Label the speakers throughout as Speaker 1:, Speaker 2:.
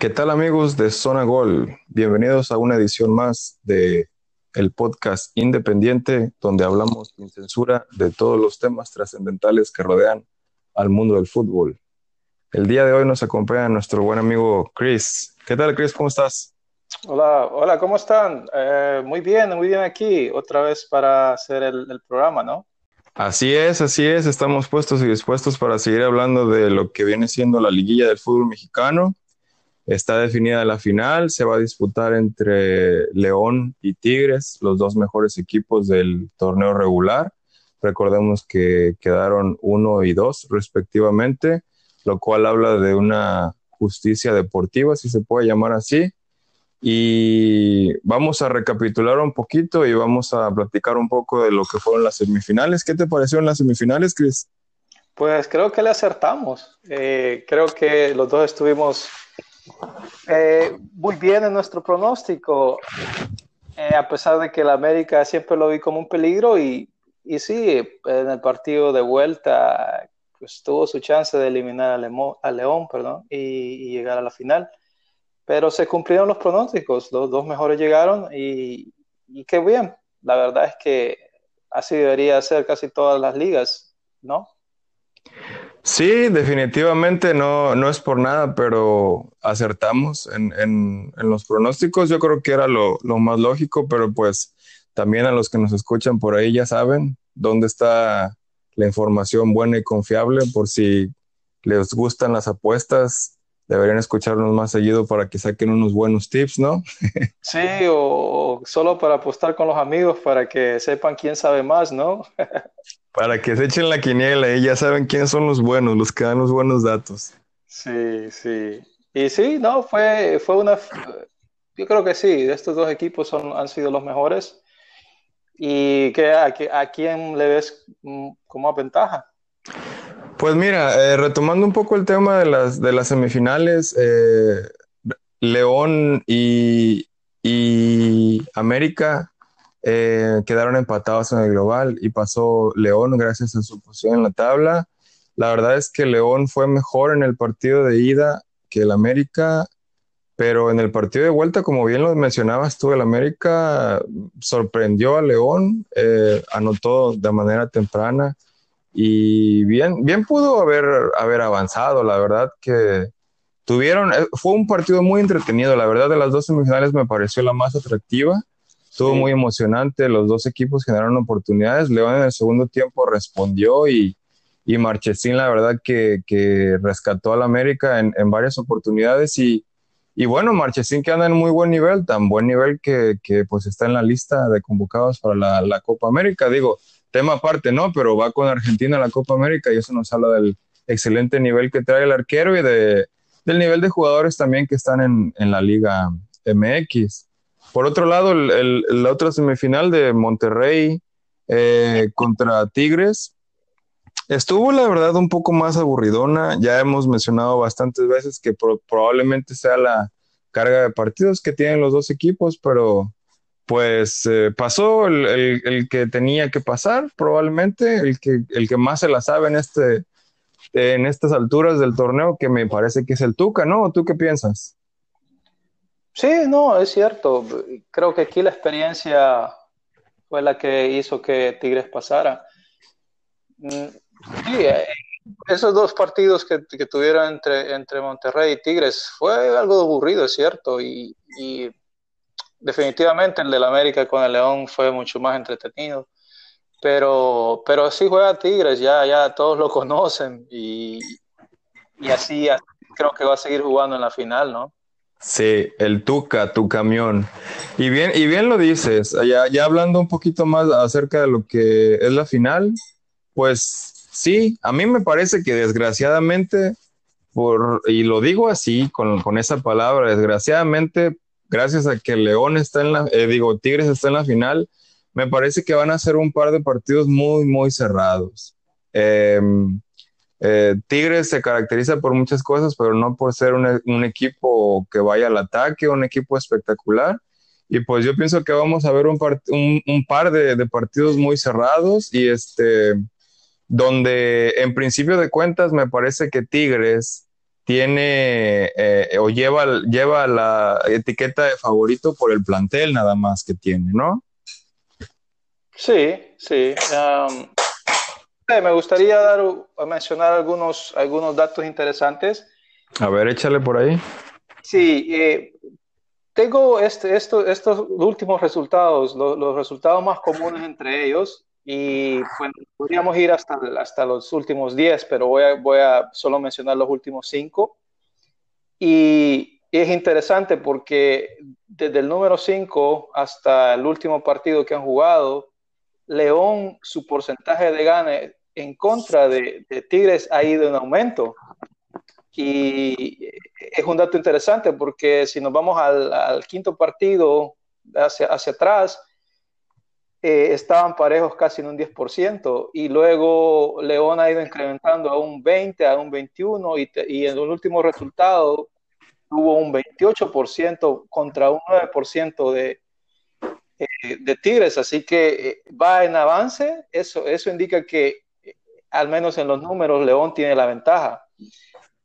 Speaker 1: ¿Qué tal amigos de Zona Gol? Bienvenidos a una edición más de el podcast independiente donde hablamos sin censura de todos los temas trascendentales que rodean al mundo del fútbol. El día de hoy nos acompaña nuestro buen amigo Chris. ¿Qué tal Chris? ¿Cómo estás?
Speaker 2: Hola, hola, ¿cómo están? Eh, muy bien, muy bien aquí, otra vez para hacer el, el programa, ¿no?
Speaker 1: Así es, así es, estamos puestos y dispuestos para seguir hablando de lo que viene siendo la liguilla del fútbol mexicano Está definida la final, se va a disputar entre León y Tigres, los dos mejores equipos del torneo regular. Recordemos que quedaron uno y dos respectivamente, lo cual habla de una justicia deportiva, si se puede llamar así. Y vamos a recapitular un poquito y vamos a platicar un poco de lo que fueron las semifinales. ¿Qué te pareció en las semifinales, Chris?
Speaker 2: Pues creo que le acertamos. Eh, creo que los dos estuvimos eh, muy bien en nuestro pronóstico, eh, a pesar de que el América siempre lo vi como un peligro y, y sí, en el partido de vuelta pues, tuvo su chance de eliminar a, León perdón, y, llegar a la final. Pero se cumplieron los pronósticos, los dos mejores llegaron y, y qué bien. La verdad es que así debería ser casi todas las ligas, ¿no?
Speaker 1: Sí, definitivamente no, no es por nada, pero acertamos en, en, los pronósticos. Yo creo que era lo, lo, más lógico, pero pues también a los que nos escuchan por ahí ya saben dónde está la información buena y confiable por si les gustan las apuestas. Deberían escucharnos más seguido para que saquen unos buenos tips, ¿no?
Speaker 2: sí, o solo para apostar con los amigos para que sepan quién sabe más, ¿no?
Speaker 1: Para que se echen la quiniela y ya saben quiénes son los buenos, los que dan los buenos datos.
Speaker 2: Sí, sí. Y sí, no, fue, fue una. Yo creo que sí, estos dos equipos son, han sido los mejores. ¿Y que, a, a quién le ves como ventaja?
Speaker 1: Pues mira, eh, retomando un poco el tema de las, de las semifinales, eh, León y, y América eh, quedaron empatados en el global y pasó León gracias a su posición en la tabla. La verdad es que León fue mejor en el partido de ida que el América, pero en el partido de vuelta, como bien lo mencionabas tú, el América sorprendió a León, eh, anotó de manera temprana y bien, bien pudo haber, haber avanzado. La verdad que tuvieron, eh, fue un partido muy entretenido. La verdad de las dos semifinales me pareció la más atractiva Estuvo muy emocionante, los dos equipos generaron oportunidades. León en el segundo tiempo respondió y, y Marchesín, la verdad, que, que rescató al América en, en, varias oportunidades. Y, y bueno, Marchesín que anda en muy buen nivel, tan buen nivel que, que pues está en la lista de convocados para la, la, Copa América. Digo, tema aparte, ¿no? Pero va con Argentina a la Copa América y eso nos habla del excelente nivel que trae el arquero y de, del nivel de jugadores también que están en, en la Liga MX. Por otro lado, el, la otra semifinal de Monterrey eh, contra Tigres estuvo, la verdad, un poco más aburridona. Ya hemos mencionado bastantes veces que probablemente sea la carga de partidos que tienen los dos equipos, pero pues eh, pasó el, el, el, que tenía que pasar, probablemente, el que, el que más se la sabe en, este, en estas alturas del torneo, que me parece que es el Tuca, ¿no? ¿Tú qué piensas?
Speaker 2: Sí, no, es cierto. Creo que aquí la experiencia fue la que hizo que Tigres pasara. Mm, sí, eh, esos dos partidos que, que tuvieron entre, entre Monterrey y Tigres fue algo aburrido, es cierto, y, y definitivamente el del América con el León fue mucho más entretenido. Pero, pero sí juega Tigres, ya, ya todos lo conocen y, y así creo que va a seguir jugando en la final, ¿no?
Speaker 1: Sí, el Tuca, tu camión. Y bien, y bien lo dices, ya, ya hablando un poquito más acerca de lo que es la final, pues sí, a mí me parece que desgraciadamente, y lo digo así, con, esa palabra, desgraciadamente, gracias a que León está en la, eh, digo, Tigres está en la final, me parece que van a ser un par de partidos muy, muy cerrados. Eh, eh, Tigres se caracteriza por muchas cosas, pero no por ser un, equipo que vaya al ataque, un equipo espectacular. Y pues yo pienso que vamos a ver un, par, de, partidos muy cerrados y este, donde en principio de cuentas me parece que Tigres tiene eh, o lleva, lleva la etiqueta de favorito por el plantel nada más que tiene, ¿no?
Speaker 2: Sí, sí. Me gustaría dar, mencionar algunos, algunos datos interesantes.
Speaker 1: A ver, échale por ahí.
Speaker 2: Sí, eh, tengo este, esto, estos últimos resultados, los resultados más comunes entre ellos, y bueno, podríamos ir hasta, hasta los últimos 10, pero voy a, voy a solo mencionar los últimos 5. Y es interesante porque desde el número 5 hasta el último partido que han jugado, León, su porcentaje de gane en contra de, Tigres ha ido en aumento. Y es un dato interesante porque si nos vamos al, quinto partido hacia, hacia atrás, eh, estaban parejos casi en un 10% y luego León ha ido incrementando a un 20, a un 21 y, y en el último resultado tuvo un 28% contra un 9% de, eh, de Tigres, así que eh, va en avance, eso, eso indica que al menos en los números León tiene la ventaja.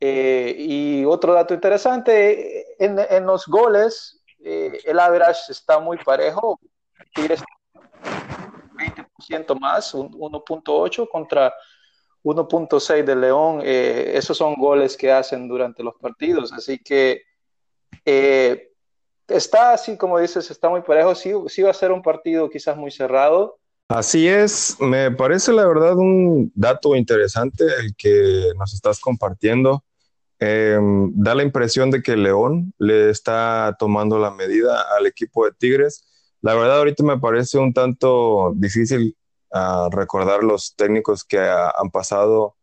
Speaker 2: y otro dato interesante, en, en los goles el average está muy parejo, Tigres 20% más, 1.8 contra 1.6 de León. Eh, esos son goles que hacen durante los partidos. Así que eh, está así, como dices, está muy parejo. Sí, sí va a ser un partido quizás muy cerrado.
Speaker 1: Así es, me parece la verdad un dato interesante el que nos estás compartiendo. Em, da la impresión de que León le está tomando la medida al equipo de Tigres la verdad, ahorita me parece un tanto difícil uh, recordar los técnicos que han pasado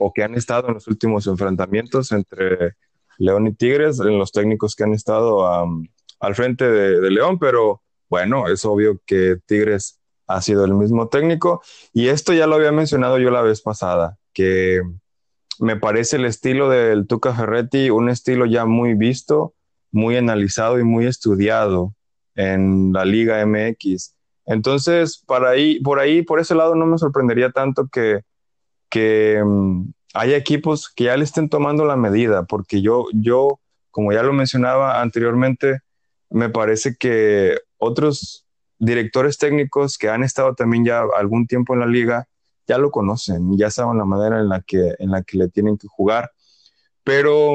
Speaker 1: o que han estado en los últimos enfrentamientos entre León y Tigres, en los técnicos que han estado al frente de, León, pero bueno, es obvio que Tigres ha sido el mismo técnico y esto ya lo había mencionado yo la vez pasada, que me parece el estilo del Tuca Ferretti un estilo ya muy visto, muy analizado y muy estudiado en la Liga MX. Entonces, para ahí, por ahí, por ese lado, no me sorprendería tanto que, que um, haya equipos que ya le estén tomando la medida, porque yo, yo, como ya lo mencionaba anteriormente, me parece que otros directores técnicos que han estado también ya algún tiempo en la liga ya lo conocen, ya saben la manera en la que, en la que le tienen que jugar. Pero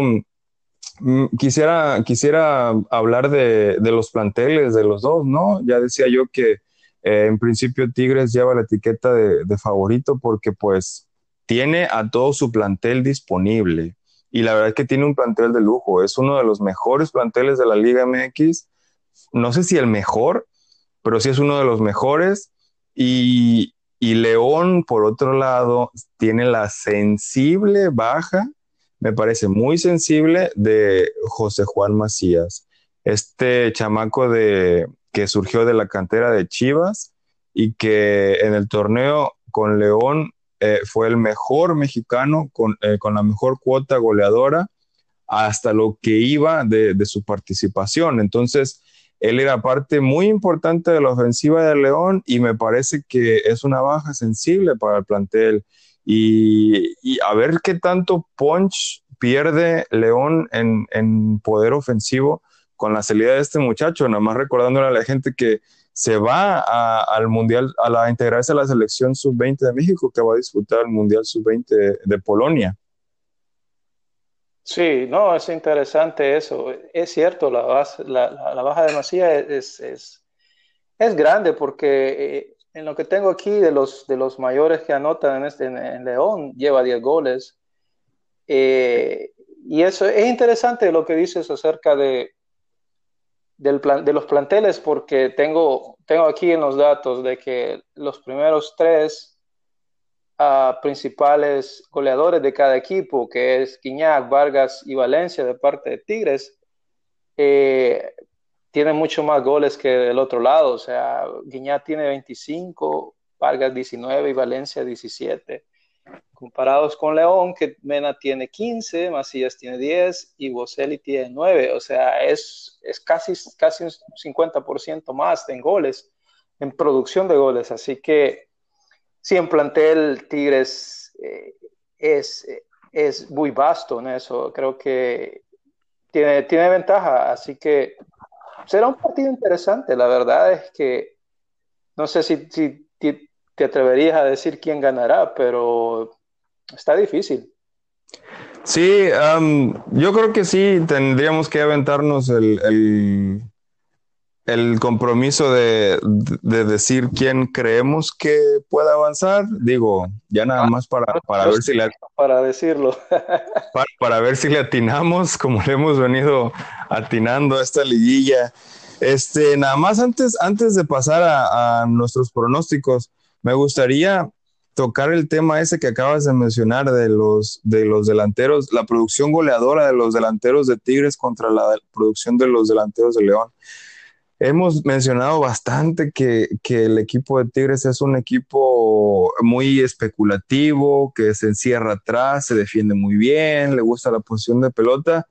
Speaker 1: Mm, quisiera, quisiera hablar de, los planteles de los dos, ¿no? Ya decía yo que eh, en principio Tigres lleva la etiqueta de, favorito porque pues tiene a todo su plantel disponible y la verdad es que tiene un plantel de lujo, es uno de los mejores planteles de la Liga MX, no sé si el mejor, pero sí es uno de los mejores y, y León, por otro lado, tiene la sensible baja me parece muy sensible de José Juan Macías, este chamaco de, que surgió de la cantera de Chivas y que en el torneo con León eh, fue el mejor mexicano con, eh, con, la mejor cuota goleadora hasta lo que iba de, de, su participación. Entonces, él era parte muy importante de la ofensiva de León y me parece que es una baja sensible para el plantel y, a ver qué tanto punch pierde León en, poder ofensivo con la salida de este muchacho, nada más recordándole a la gente que se va al Mundial, a, la, integrarse a la selección sub-20 de México, que va a disputar el Mundial sub-20 de, Polonia.
Speaker 2: Sí, no, es interesante eso. Es cierto, la, la, baja de Macías es, es, es, grande porque eh, en lo que tengo aquí de los, de los mayores que anotan en, este, en, León, lleva 10 goles. Eh, y eso es interesante lo que dices acerca de, del plan, de los planteles, porque tengo, tengo aquí en los datos de que los primeros tres uh, principales goleadores de cada equipo, que es Quiñac, Vargas y Valencia de parte de Tigres, eh, tiene mucho más goles que del otro lado. O sea, Guiñat tiene 25, Vargas 19 y Valencia 17. Comparados con León, que Mena tiene 15, Macías tiene 10 y Boselli tiene 9. O sea, es, es casi, casi un 50% más en goles, en producción de goles. Así que, sí, en plantel Tigres eh, es, es muy vasto en eso. Creo que tiene, tiene ventaja, así que será un partido interesante. La verdad es que no sé si, si te atreverías a decir quién ganará, pero está difícil.
Speaker 1: Sí, yo creo que sí, tendríamos que aventarnos el, compromiso de, decir quién creemos que pueda avanzar. Digo, ya nada más para, para ver si le...
Speaker 2: Para decirlo.
Speaker 1: Para, ver si le atinamos, como le hemos venido atinando a esta liguilla. Este, nada más antes, antes de pasar a, a nuestros pronósticos, me gustaría tocar el tema ese que acabas de mencionar de los, de los delanteros, la producción goleadora de los delanteros de Tigres contra la producción de los delanteros de León. Hemos mencionado bastante que, que, el equipo de Tigres es un equipo muy especulativo, que se encierra atrás, se defiende muy bien, le gusta la posición de pelota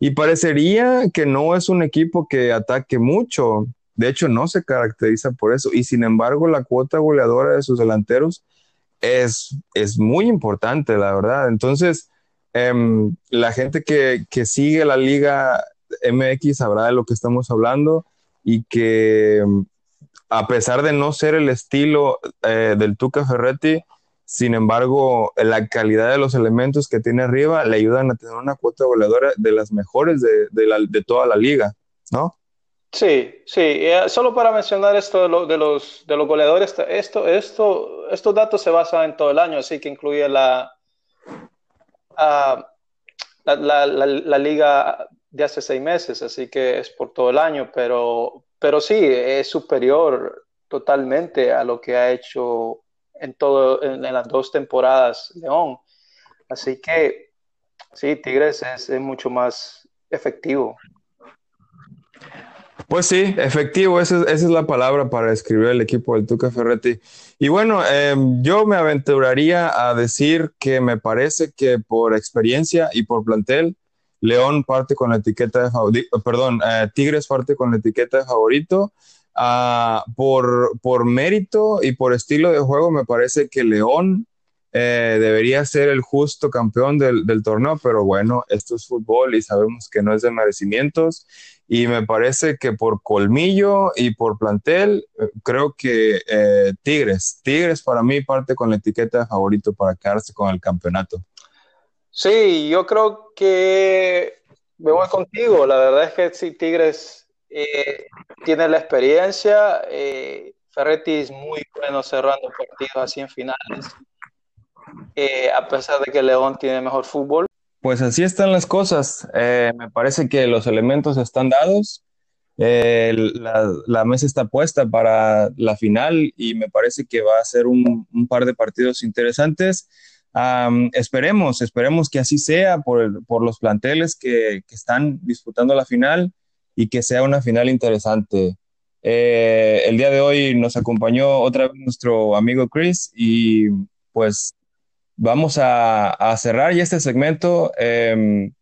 Speaker 1: y parecería que no es un equipo que ataque mucho. De hecho, no se caracteriza por eso. Y sin embargo, la cuota goleadora de sus delanteros es, es muy importante, la verdad. Entonces, em, la gente que, que, sigue la liga MX sabrá de lo que estamos hablando y que em, a pesar de no ser el estilo eh, del Tuca Ferretti, sin embargo, la calidad de los elementos que tiene arriba le ayudan a tener una cuota goleadora de las mejores de, de, la, de toda la liga, ¿no?
Speaker 2: Sí, sí, eh, solo para mencionar esto de, los, de los goleadores, esto, esto, estos datos se basan en todo el año, así que incluye la, la, la, liga de hace seis meses, así que es por todo el año, pero, pero sí, es superior totalmente a lo que ha hecho en, todo, en, las dos temporadas León. Así que sí, Tigres es mucho más efectivo.
Speaker 1: Pues sí, efectivo, esa, es la palabra para describir el equipo del Tuca Ferretti. Y bueno, em, yo me aventuraría a decir que me parece que por experiencia y por plantel, León parte con la etiqueta de favorito, perdón, eh, Tigres parte con la etiqueta de favorito. Ah, por, por mérito y por estilo de juego, me parece que León eh, debería ser el justo campeón del, del, torneo, pero bueno, esto es fútbol y sabemos que no es de merecimientos y me parece que por colmillo y por plantel, eh, creo que eh, Tigres, Tigres para mí parte con la etiqueta de favorito para quedarse con el campeonato.
Speaker 2: Sí, yo creo que me voy contigo. La verdad es que sí, Tigres eh, tiene la experiencia. Ferretti es muy bueno cerrando partidos así en finales. a pesar de que León tiene mejor fútbol.
Speaker 1: Pues así están las cosas. Eh, me parece que los elementos están dados. Eh, la, mesa está puesta para la final y me parece que va a ser un, par de partidos interesantes. esperemos, esperemos que así sea por, los planteles que, están disputando la final y que sea una final interesante. Eh, el día de hoy nos acompañó otra vez nuestro amigo Chris y pues Vamos a, cerrar ya este segmento em,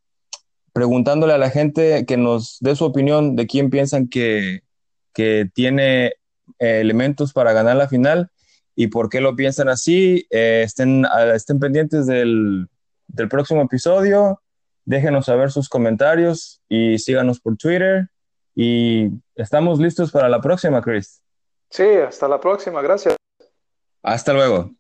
Speaker 1: preguntándole a la gente que nos dé su opinión de quién piensan que, tiene eh, elementos para ganar la final y por qué lo piensan así. Eh, estén, estén pendientes del, del próximo episodio. Déjenos saber sus comentarios y síganos por Twitter. Y estamos listos para la próxima, Chris.
Speaker 2: Sí, hasta la próxima. Gracias.
Speaker 1: Hasta luego.